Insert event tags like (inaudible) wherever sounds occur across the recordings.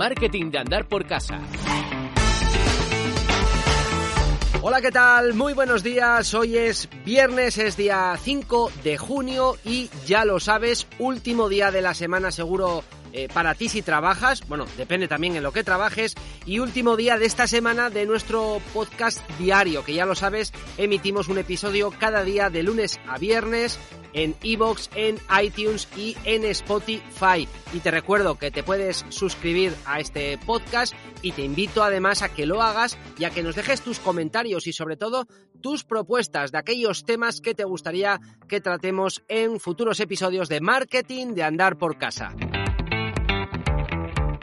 Marketing de andar por casa. Hola, ¿qué tal? Muy buenos días. Hoy es viernes, es día 5 de junio y ya lo sabes, último día de la semana seguro eh, para ti si trabajas, bueno, depende también en lo que trabajes, y último día de esta semana de nuestro podcast diario, que ya lo sabes, emitimos un episodio cada día de lunes a viernes en iBox, en iTunes y en Spotify. Y te recuerdo que te puedes suscribir a este podcast y te invito además a que lo hagas y a que nos dejes tus comentarios y sobre todo tus propuestas de aquellos temas que te gustaría que tratemos en futuros episodios de marketing de andar por casa.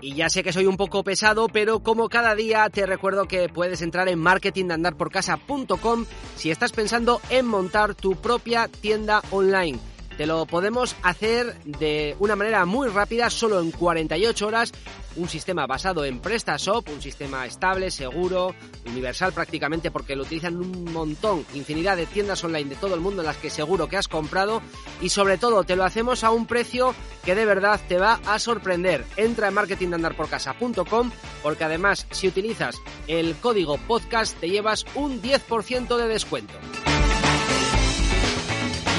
Y ya sé que soy un poco pesado, pero como cada día te recuerdo que puedes entrar en marketingdeandarporcasa.com si estás pensando en montar tu propia tienda online. Te lo podemos hacer de una manera muy rápida, solo en 48 horas. Un sistema basado en PrestaShop, un sistema estable, seguro, universal prácticamente porque lo utilizan un montón, infinidad de tiendas online de todo el mundo en las que seguro que has comprado y sobre todo te lo hacemos a un precio que de verdad te va a sorprender. Entra en marketingdeandarporcasa.com porque además si utilizas el código podcast te llevas un 10% de descuento.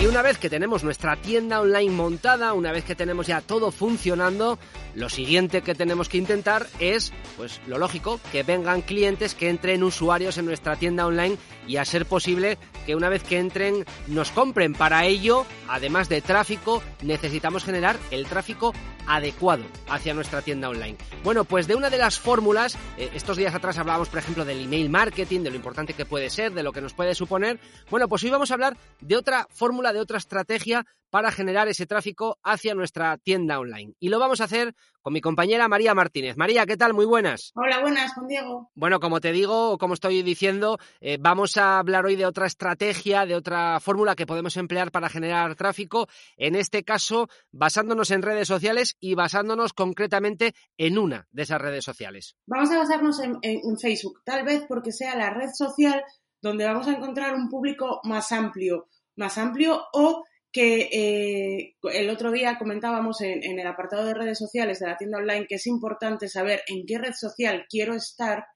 Y una vez que tenemos nuestra tienda online montada, una vez que tenemos ya todo funcionando, lo siguiente que tenemos que intentar es, pues lo lógico, que vengan clientes, que entren usuarios en nuestra tienda online y a ser posible que una vez que entren nos compren. Para ello, además de tráfico, necesitamos generar el tráfico adecuado hacia nuestra tienda online. Bueno, pues de una de las fórmulas, eh, estos días atrás hablábamos, por ejemplo, del email marketing, de lo importante que puede ser, de lo que nos puede suponer. Bueno, pues hoy vamos a hablar de otra fórmula, de otra estrategia para generar ese tráfico hacia nuestra tienda online. Y lo vamos a hacer con mi compañera María Martínez. María, ¿qué tal? Muy buenas. Hola, buenas, con Diego. Bueno, como te digo, como estoy diciendo, eh, vamos a hablar hoy de otra estrategia, de otra fórmula que podemos emplear para generar tráfico, en este caso basándonos en redes sociales y basándonos concretamente en una de esas redes sociales. Vamos a basarnos en, en Facebook, tal vez porque sea la red social donde vamos a encontrar un público más amplio, más amplio o que eh, el otro día comentábamos en, el apartado de redes sociales de la tienda online que es importante saber en qué red social quiero estar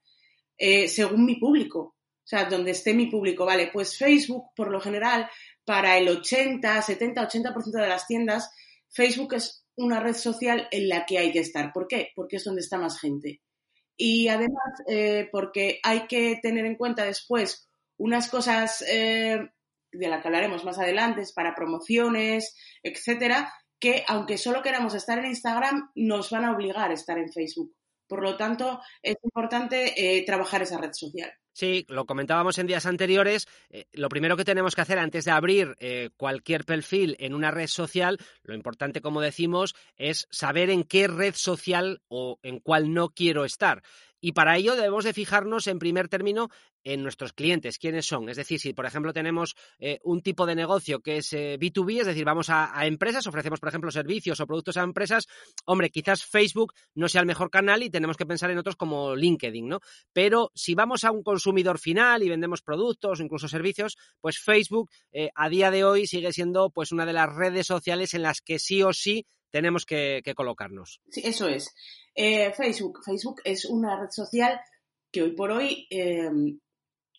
eh, según mi público. O sea, donde esté mi público. Vale, pues Facebook, por lo general, para el 80, 70, 80% de las tiendas, Facebook es una red social en la que hay que estar. ¿Por qué? Porque es donde está más gente. Y además, eh, porque hay que tener en cuenta después unas cosas de la que hablaremos más adelante, es para promociones, etcétera, que aunque solo queramos estar en Instagram, nos van a obligar a estar en Facebook. Por lo tanto, es importante eh, trabajar esa red social. Sí, lo comentábamos en días anteriores. Eh, lo primero que tenemos que hacer antes de abrir eh, cualquier perfil en una red social, lo importante, como decimos, es saber en qué red social o en cuál no quiero estar. Y para ello debemos de fijarnos en primer término en nuestros clientes, quiénes son. Es decir, si por ejemplo tenemos eh, un tipo de negocio que es B2B, es decir, vamos a, empresas, ofrecemos por ejemplo servicios o productos a empresas, hombre, quizás Facebook no sea el mejor canal y tenemos que pensar en otros como LinkedIn, ¿no? Pero si vamos a un consumidor final y vendemos productos o incluso servicios, pues Facebook eh, a día de hoy sigue siendo pues una de las redes sociales en las que sí o sí tenemos que, colocarnos. Sí, eso es. Eh, Facebook. Facebook es una red social que hoy por hoy em,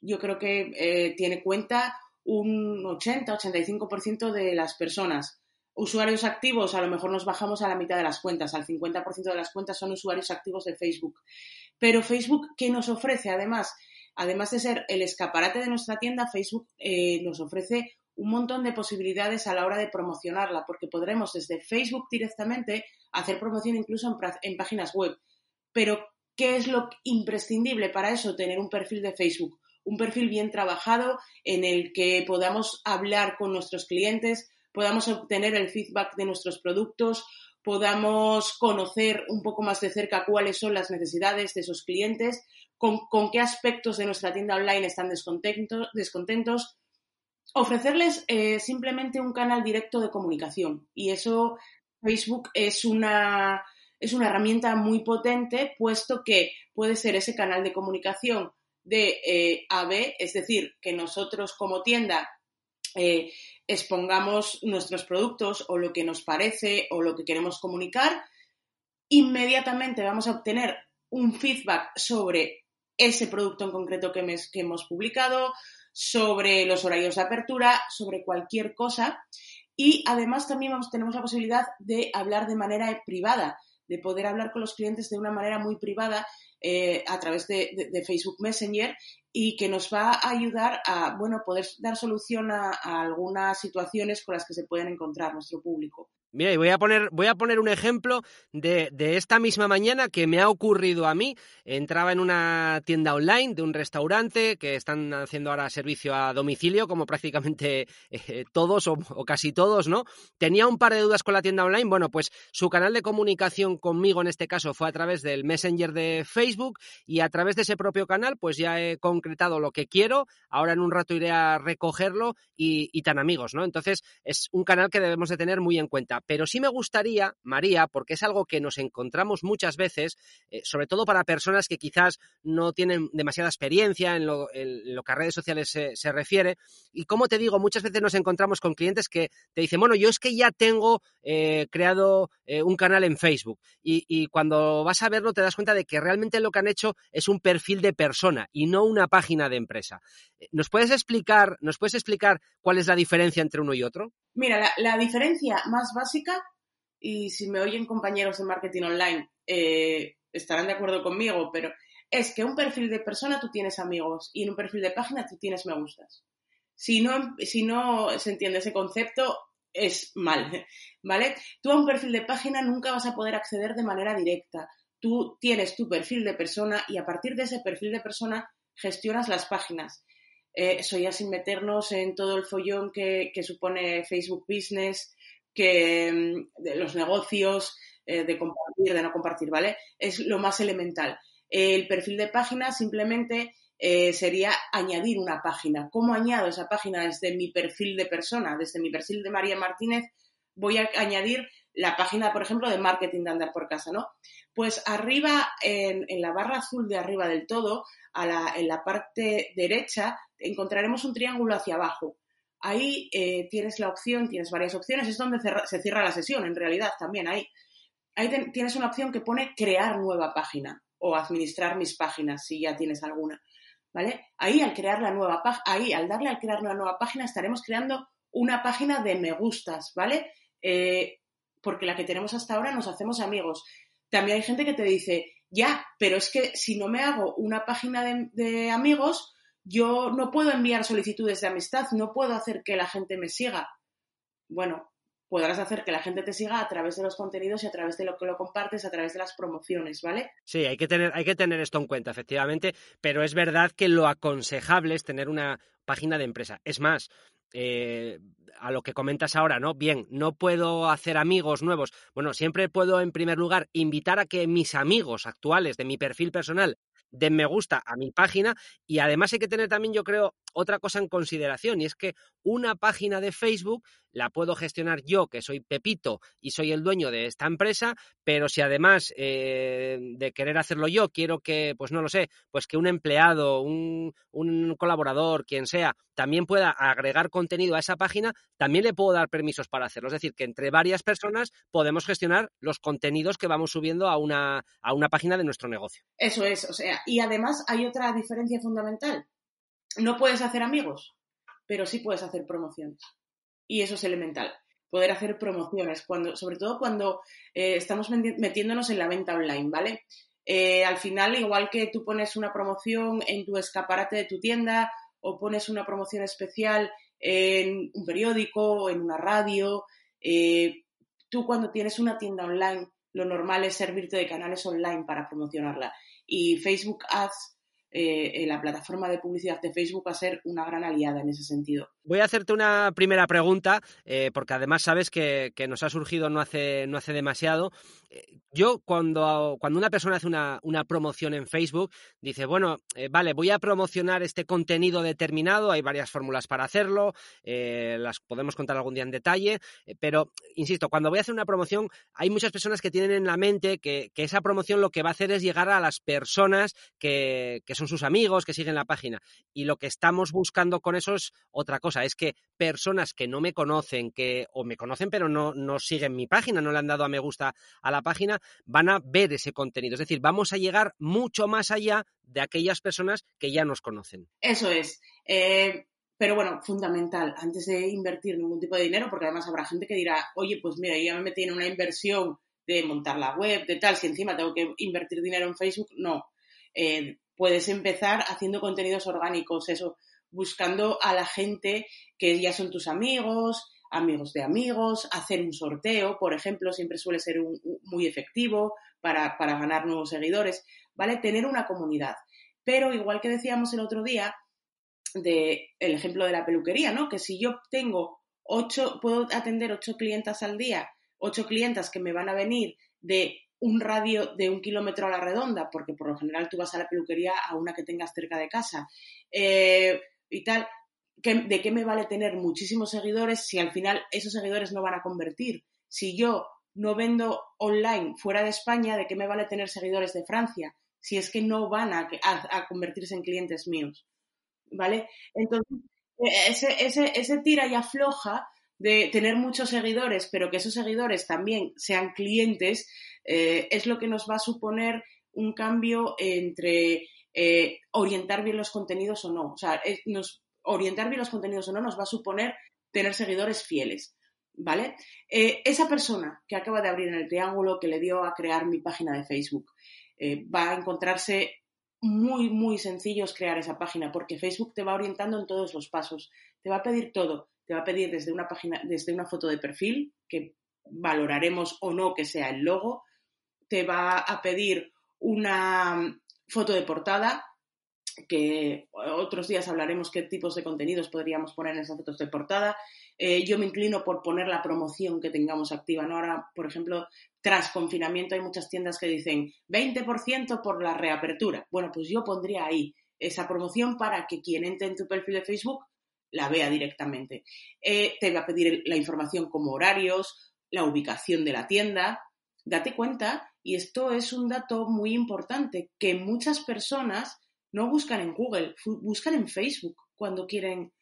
yo creo que eh, tiene cuenta un 80-85% de las personas. Usuarios activos, a lo mejor nos bajamos a la mitad de las cuentas, al 50% de las cuentas son usuarios activos de Facebook. Pero Facebook, ¿qué nos ofrece además? Además de ser el escaparate de nuestra tienda, Facebook eh, nos ofrece un montón de posibilidades a la hora de promocionarla, porque podremos desde Facebook directamente hacer promoción incluso en, páginas web. Pero, ¿qué es lo imprescindible para eso? Tener un perfil de Facebook, un perfil bien trabajado en el que podamos hablar con nuestros clientes, podamos obtener el feedback de nuestros productos, podamos conocer un poco más de cerca cuáles son las necesidades de esos clientes, con, qué aspectos de nuestra tienda online están descontentos, ofrecerles eh, simplemente un canal directo de comunicación. Y eso Facebook es una, es una herramienta muy potente, puesto que puede ser ese canal de comunicación de eh, A B, es decir, que nosotros como tienda eh, expongamos nuestros productos o lo que nos parece o lo que queremos comunicar, inmediatamente vamos a obtener un feedback sobre ese producto en concreto que, hemos publicado, sobre los horarios de apertura, sobre cualquier cosa. Y además también tenemos la posibilidad de hablar de manera privada, de poder hablar con los clientes de una manera muy privada eh, a través de, Facebook Messenger y que nos va a ayudar a bueno, poder dar solución a algunas situaciones con las que se pueden encontrar nuestro público. Mira, y voy a poner, voy a poner un ejemplo de, esta misma mañana que me ha ocurrido a mí. Entraba en una tienda online de un restaurante que están haciendo ahora servicio a domicilio, como prácticamente eh, todos o, casi todos, ¿no? Tenía un par de dudas con la tienda online. Bueno, pues su canal de comunicación conmigo en este caso fue a través del Messenger de Facebook y a través de ese propio canal, pues ya he concretado lo que quiero. Ahora en un rato iré a recogerlo y, y tan amigos, ¿no? Entonces es un canal que debemos de tener muy en cuenta pero sí me gustaría, María, porque es algo que nos encontramos muchas veces, eh, sobre todo para personas que quizás no tienen demasiada experiencia en lo, que a redes sociales se, refiere. Y como te digo, muchas veces nos encontramos con clientes que te dicen, bueno, yo es que ya tengo eh, creado eh, un canal en Facebook. Y, y cuando vas a verlo te das cuenta de que realmente lo que han hecho es un perfil de persona y no una página de empresa. ¿Nos puedes explicar, nos puedes explicar cuál es la diferencia entre uno y otro? Mira, la, diferencia más básica, y si me oyen compañeros de marketing online, eh, estarán de acuerdo conmigo, pero es que un perfil de persona tú tienes amigos y en un perfil de página tú tienes me gustas. Si no, si no se entiende ese concepto, es mal, (laughs) ¿vale? Tú a un perfil de página nunca vas a poder acceder de manera directa. Tú tienes tu perfil de persona y a partir de ese perfil de persona gestionas las páginas eh, eso ya sin meternos en todo el follón que, supone Facebook Business, que mm, de los negocios, eh, de compartir, de no compartir, ¿vale? Es lo más elemental. El perfil de página simplemente eh, sería añadir una página. ¿Cómo añado esa página desde mi perfil de persona, desde mi perfil de María Martínez? Voy a añadir la página, por ejemplo, de marketing de andar por casa, ¿no? Pues arriba, en la barra azul de arriba del todo, en la parte derecha, encontraremos un triángulo hacia abajo. Ahí eh, tienes la opción, tienes varias opciones, es donde se cierra la sesión, en realidad también ahí. Ahí tienes una opción que pone crear nueva página o administrar mis páginas, si ya tienes alguna. ¿Vale? Ahí al crear la nueva página, ahí al darle al crear una nueva página estaremos creando una página de me gustas, ¿vale? Eh, porque la que tenemos hasta ahora nos hacemos amigos. También hay gente que te dice, ya, pero es que si no me hago una página de, amigos, yo no puedo enviar solicitudes de amistad, no puedo hacer que la gente me siga. Bueno, podrás hacer que la gente te siga a través de los contenidos y a través de lo que lo compartes, a través de las promociones, ¿vale? Sí, hay que tener, hay que tener esto en cuenta, efectivamente, pero es verdad que lo aconsejable es tener una página de empresa. Es más, eh, a lo que comentas ahora, ¿no? Bien, no puedo hacer amigos nuevos. Bueno, siempre puedo, en primer lugar, invitar a que mis amigos actuales de mi perfil personal den me gusta a mi página y además hay que tener también, yo creo, otra cosa en consideración y es que una página de Facebook la puedo gestionar yo, que soy Pepito y soy el dueño de esta empresa, pero si además eh, de querer hacerlo yo, quiero que, pues no lo sé, pues que un empleado, un, un, colaborador, quien sea, también pueda agregar contenido a esa página, también le puedo dar permisos para hacerlo. Es decir, que entre varias personas podemos gestionar los contenidos que vamos subiendo a una, a una página de nuestro negocio. Eso es, o sea, y además hay otra diferencia fundamental no puedes hacer amigos, pero sí puedes hacer promociones. Y eso es elemental. Poder hacer promociones, cuando, sobre todo cuando eh, estamos metiéndonos en la venta online, ¿vale? Eh, al final, igual que tú pones una promoción en tu escaparate de tu tienda o pones una promoción especial en un periódico en una radio, eh, tú cuando tienes una tienda online, lo normal es servirte de canales online para promocionarla. Y Facebook Ads la plataforma de publicidad de Facebook va a ser una gran aliada en ese sentido. Voy a hacerte una primera pregunta, eh, porque además sabes que, que, nos ha surgido no hace, no hace demasiado. Eh, yo cuando, cuando una persona hace una, una promoción en Facebook, dice, bueno, eh, vale, voy a promocionar este contenido determinado, hay varias fórmulas para hacerlo, las podemos contar algún día en detalle, pero, insisto, cuando voy a hacer una promoción, hay muchas personas que tienen en la mente que, que esa promoción lo que va a hacer es llegar a las personas que, que son sus amigos, que siguen la página. Y lo que estamos buscando con eso es otra cosa, es que personas que no me conocen, que o me conocen pero no, no siguen mi página, no le han dado a me gusta a la página, van a ver ese contenido. Es decir, vamos a llegar mucho más allá de aquellas personas que ya nos conocen. Eso es. Eh, pero bueno, fundamental, antes de invertir ningún tipo de dinero, porque además habrá gente que dirá, oye, pues mira, yo ya me metí en una inversión de montar la web, de tal, si encima tengo que invertir dinero en Facebook, no. Eh, puedes empezar haciendo contenidos orgánicos, eso, buscando a la gente que ya son tus amigos, amigos de amigos, hacer un sorteo, por ejemplo, siempre suele ser un, muy efectivo para, para ganar nuevos seguidores, ¿vale? Tener una comunidad. Pero igual que decíamos el otro día, de el ejemplo de la peluquería, ¿no? Que si yo tengo ocho, puedo atender ocho clientas al día, ocho clientas que me van a venir de un radio de un kilómetro a la redonda, porque por lo general tú vas a la peluquería a una que tengas cerca de casa, eh, y tal, ¿de qué me vale tener muchísimos seguidores si al final esos seguidores no van a convertir? Si yo no vendo online fuera de España, ¿de qué me vale tener seguidores de Francia? Si es que no van a, a, convertirse en clientes míos. ¿Vale? Entonces, e, ese, ese, ese tira y afloja de tener muchos seguidores, pero que esos seguidores también sean clientes, eh, es lo que nos va a suponer un cambio entre eh, orientar bien los contenidos o no. O sea, nos, orientar bien los contenidos o no nos va a suponer tener seguidores fieles. ¿Vale? Eh, esa persona que acaba de abrir en el triángulo que le dio a crear mi página de Facebook eh, va a encontrarse muy, muy sencillo crear esa página porque Facebook te va orientando en todos los pasos. Te va a pedir todo. Te va a pedir desde una página, desde una foto de perfil, que valoraremos o no que sea el logo. Te va a pedir una foto de portada, que otros días hablaremos qué tipos de contenidos podríamos poner en esas fotos de portada. Eh, yo me inclino por poner la promoción que tengamos activa. ¿no? Ahora, por ejemplo, tras confinamiento hay muchas tiendas que dicen 20% por la reapertura. Bueno, pues yo pondría ahí esa promoción para que quien entre en tu perfil de Facebook la vea directamente. Eh, te va a pedir la información como horarios, la ubicación de la tienda. Date cuenta, y esto es un dato muy importante, que muchas personas no buscan en Google, buscan en Facebook cuando quieren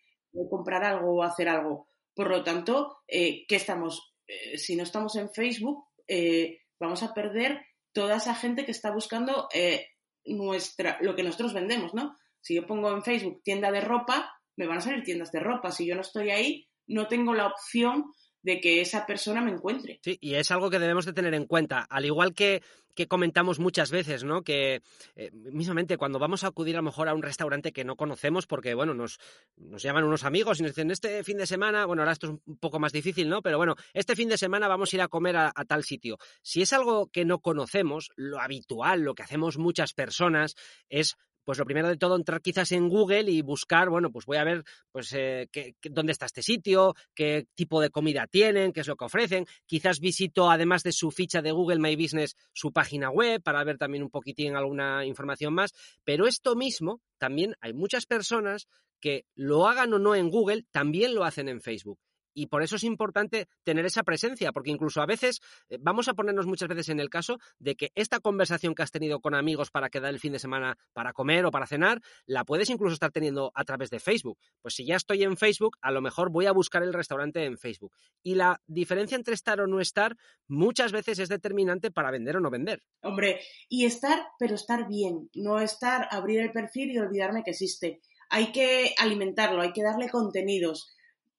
comprar algo o hacer algo. Por lo tanto, eh, ¿qué estamos? Eh, si no estamos en Facebook, eh, vamos a perder toda esa gente que está buscando eh, nuestra, lo que nosotros vendemos, ¿no? Si yo pongo en Facebook tienda de ropa, me van a salir tiendas de ropa. Si yo no estoy ahí, no tengo la opción de que esa persona me encuentre. Sí, y es algo que debemos de tener en cuenta. Al igual que, que comentamos muchas veces, ¿no? Que eh, mismamente cuando vamos a acudir a lo mejor a un restaurante que no conocemos, porque bueno, nos, nos llaman unos amigos y nos dicen, este fin de semana, bueno, ahora esto es un poco más difícil, ¿no? Pero bueno, este fin de semana vamos a ir a comer a, a tal sitio. Si es algo que no conocemos, lo habitual, lo que hacemos muchas personas, es pues lo primero de todo entrar quizás en Google y buscar, bueno, pues voy a ver pues eh, qué, dónde está este sitio, qué tipo de comida tienen, qué es lo que ofrecen. Quizás visito, además de su ficha de Google My Business, su página web para ver también un poquitín alguna información más. Pero esto mismo, también hay muchas personas que lo hagan o no en Google, también lo hacen en Facebook. Y por eso es importante tener esa presencia, porque incluso a veces eh, vamos a ponernos muchas veces en el caso de que esta conversación que has tenido con amigos para quedar el fin de semana para comer o para cenar, la puedes incluso estar teniendo a través de Facebook. Pues si ya estoy en Facebook, a lo mejor voy a buscar el restaurante en Facebook. Y la diferencia entre estar o no estar muchas veces es determinante para vender o no vender. Hombre, y estar, pero estar bien, no estar, abrir el perfil y olvidarme que existe. Hay que alimentarlo, hay que darle contenidos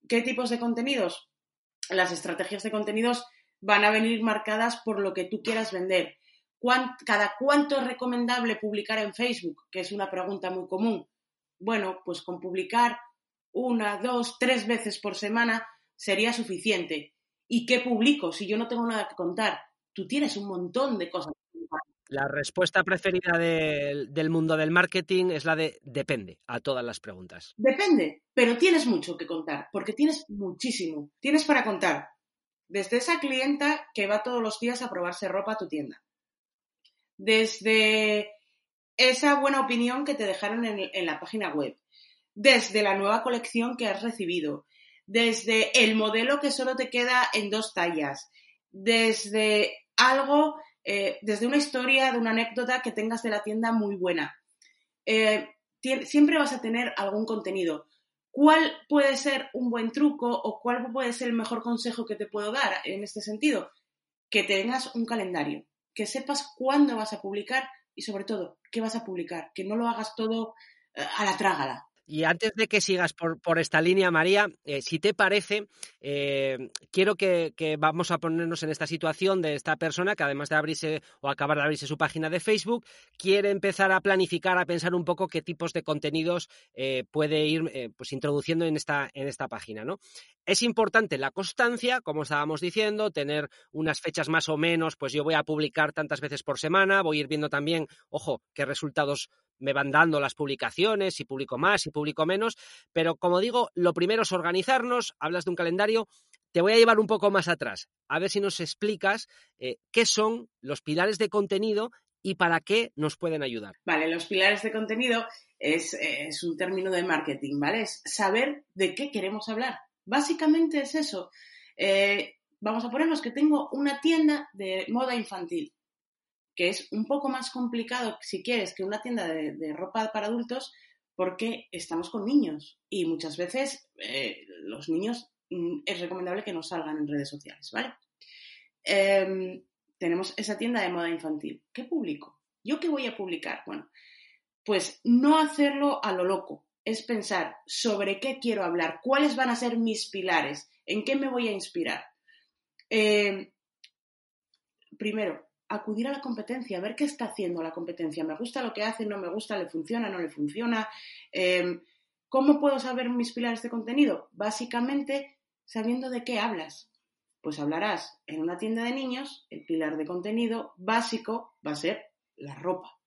¿Qué tipos de contenidos? Las estrategias de contenidos van a venir marcadas por lo que tú quieras vender. ¿Cada cuánto es recomendable publicar en Facebook? Que es una pregunta muy común. Bueno, pues con publicar una, dos, tres veces por semana sería suficiente. ¿Y qué publico si yo no tengo nada que contar? Tú tienes un montón de cosas La respuesta preferida del mundo del marketing es la de depende a todas las preguntas. Depende, pero tienes mucho que contar, porque tienes muchísimo. Tienes para contar desde esa clienta que va todos los días a probarse ropa a tu tienda, desde esa buena opinión que te dejaron en, la página web, desde la nueva colección que has recibido, desde el modelo que solo te queda en dos tallas, desde algo eh, desde una historia, de una anécdota que tengas de la tienda muy buena. Eh, siempre vas a tener algún contenido. ¿Cuál puede ser un buen truco o cuál puede ser el mejor consejo que te puedo dar en este sentido? Que tengas un calendario, que sepas cuándo vas a publicar y sobre todo qué vas a publicar, que no lo hagas todo eh, a la trágala. Y antes de que sigas por, por esta línea, María, eh, si te parece, eh, quiero que, vamos a ponernos en esta situación de esta persona que además de abrirse o acabar de abrirse su página de Facebook, quiere empezar a planificar, a pensar un poco qué tipos de contenidos eh, puede ir pues introduciendo en esta, en esta página. ¿no? Es importante la constancia, como estábamos diciendo, tener unas fechas más o menos, pues yo voy a publicar tantas veces por semana, voy a ir viendo también, ojo, qué resultados me van dando las publicaciones, si publico más, si publico menos, pero como digo, lo primero es organizarnos, hablas de un calendario, te voy a llevar un poco más atrás, a ver si nos explicas eh, qué son los pilares de contenido y para qué nos pueden ayudar. Vale, los pilares de contenido es, un término de marketing, ¿vale? Es saber de qué queremos hablar. Básicamente es eso. Eh, vamos a ponernos que tengo una tienda de moda infantil que es un poco más complicado, si quieres, que una tienda de, ropa para adultos, porque estamos con niños y muchas veces eh, los niños mm, es recomendable que no salgan en redes sociales, ¿vale? Em, tenemos esa tienda de moda infantil. ¿Qué publico? ¿Yo qué voy a publicar? Bueno, pues no hacerlo a lo loco, es pensar sobre qué quiero hablar, cuáles van a ser mis pilares, en qué me voy a inspirar. Em, primero, acudir a la competencia, ver qué está haciendo la competencia. ¿Me gusta lo que hace? ¿No me gusta? ¿Le funciona? ¿No le funciona? Em, ¿Cómo puedo saber mis pilares de contenido? Básicamente sabiendo de qué hablas. Pues hablarás en una tienda de niños, el pilar de contenido básico va a ser la ropa.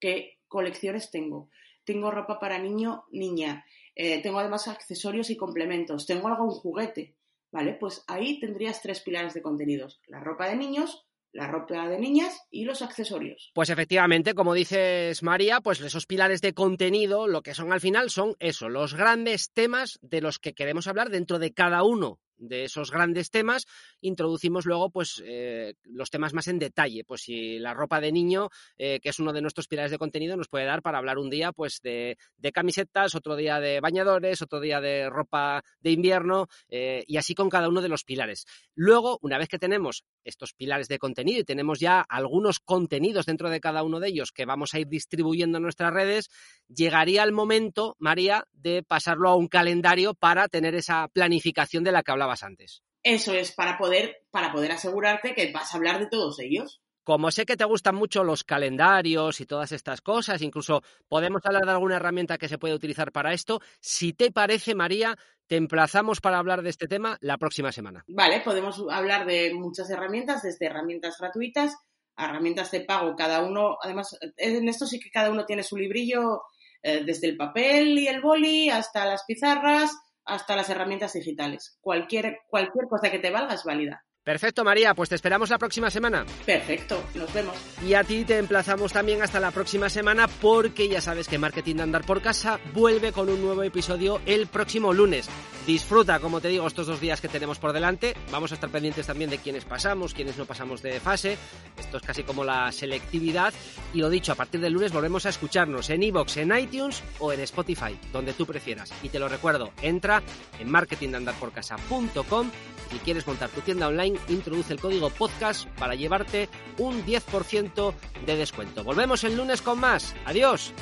¿Qué colecciones tengo? Tengo ropa para niño, niña. Eh, tengo además accesorios y complementos. Tengo algún juguete. ¿Vale? Pues ahí tendrías tres pilares de contenidos. La ropa de niños, la ropa de niñas y los accesorios. Pues efectivamente, como dices María, pues esos pilares de contenido, lo que son al final son eso, los grandes temas de los que queremos hablar dentro de cada uno de esos grandes temas, introducimos luego pues eh, los temas más en detalle. Pues si la ropa de niño, eh, que es uno de nuestros pilares de contenido, nos puede dar para hablar un día pues de, camisetas, otro día de bañadores, otro día de ropa de invierno eh, y así con cada uno de los pilares. Luego, una vez que tenemos estos pilares de contenido y tenemos ya algunos contenidos dentro de cada uno de ellos que vamos a ir distribuyendo en nuestras redes, llegaría el momento, María, de pasarlo a un calendario para tener esa planificación de la que hablamos antes. Eso es, para poder, para poder asegurarte que vas a hablar de todos ellos. Como sé que te gustan mucho los calendarios y todas estas cosas, incluso podemos hablar de alguna herramienta que se puede utilizar para esto. Si te parece, María, te emplazamos para hablar de este tema la próxima semana. Vale, podemos hablar de muchas herramientas, desde herramientas gratuitas a herramientas de pago. Cada uno, además, en esto sí que cada uno tiene su librillo, eh, desde el papel y el boli hasta las pizarras, hasta las herramientas digitales. Cualquier, cualquier cosa que te valga es válida. Perfecto, María, pues te esperamos la próxima semana. Perfecto, nos vemos. Y a ti te emplazamos también hasta la próxima semana porque ya sabes que Marketing de Andar por Casa vuelve con un nuevo episodio el próximo lunes. Disfruta, como te digo, estos dos días que tenemos por delante. Vamos a estar pendientes también de quiénes pasamos, quiénes no pasamos de fase. Esto es casi como la selectividad. Y lo dicho, a partir del lunes volvemos a escucharnos en iVoox, en iTunes o en Spotify, donde tú prefieras. Y te lo recuerdo, entra en marketingdeandarporcasa.com si quieres montar tu tienda online, introduce el código podcast para llevarte un 10% de descuento. Volvemos el lunes con más. Adiós.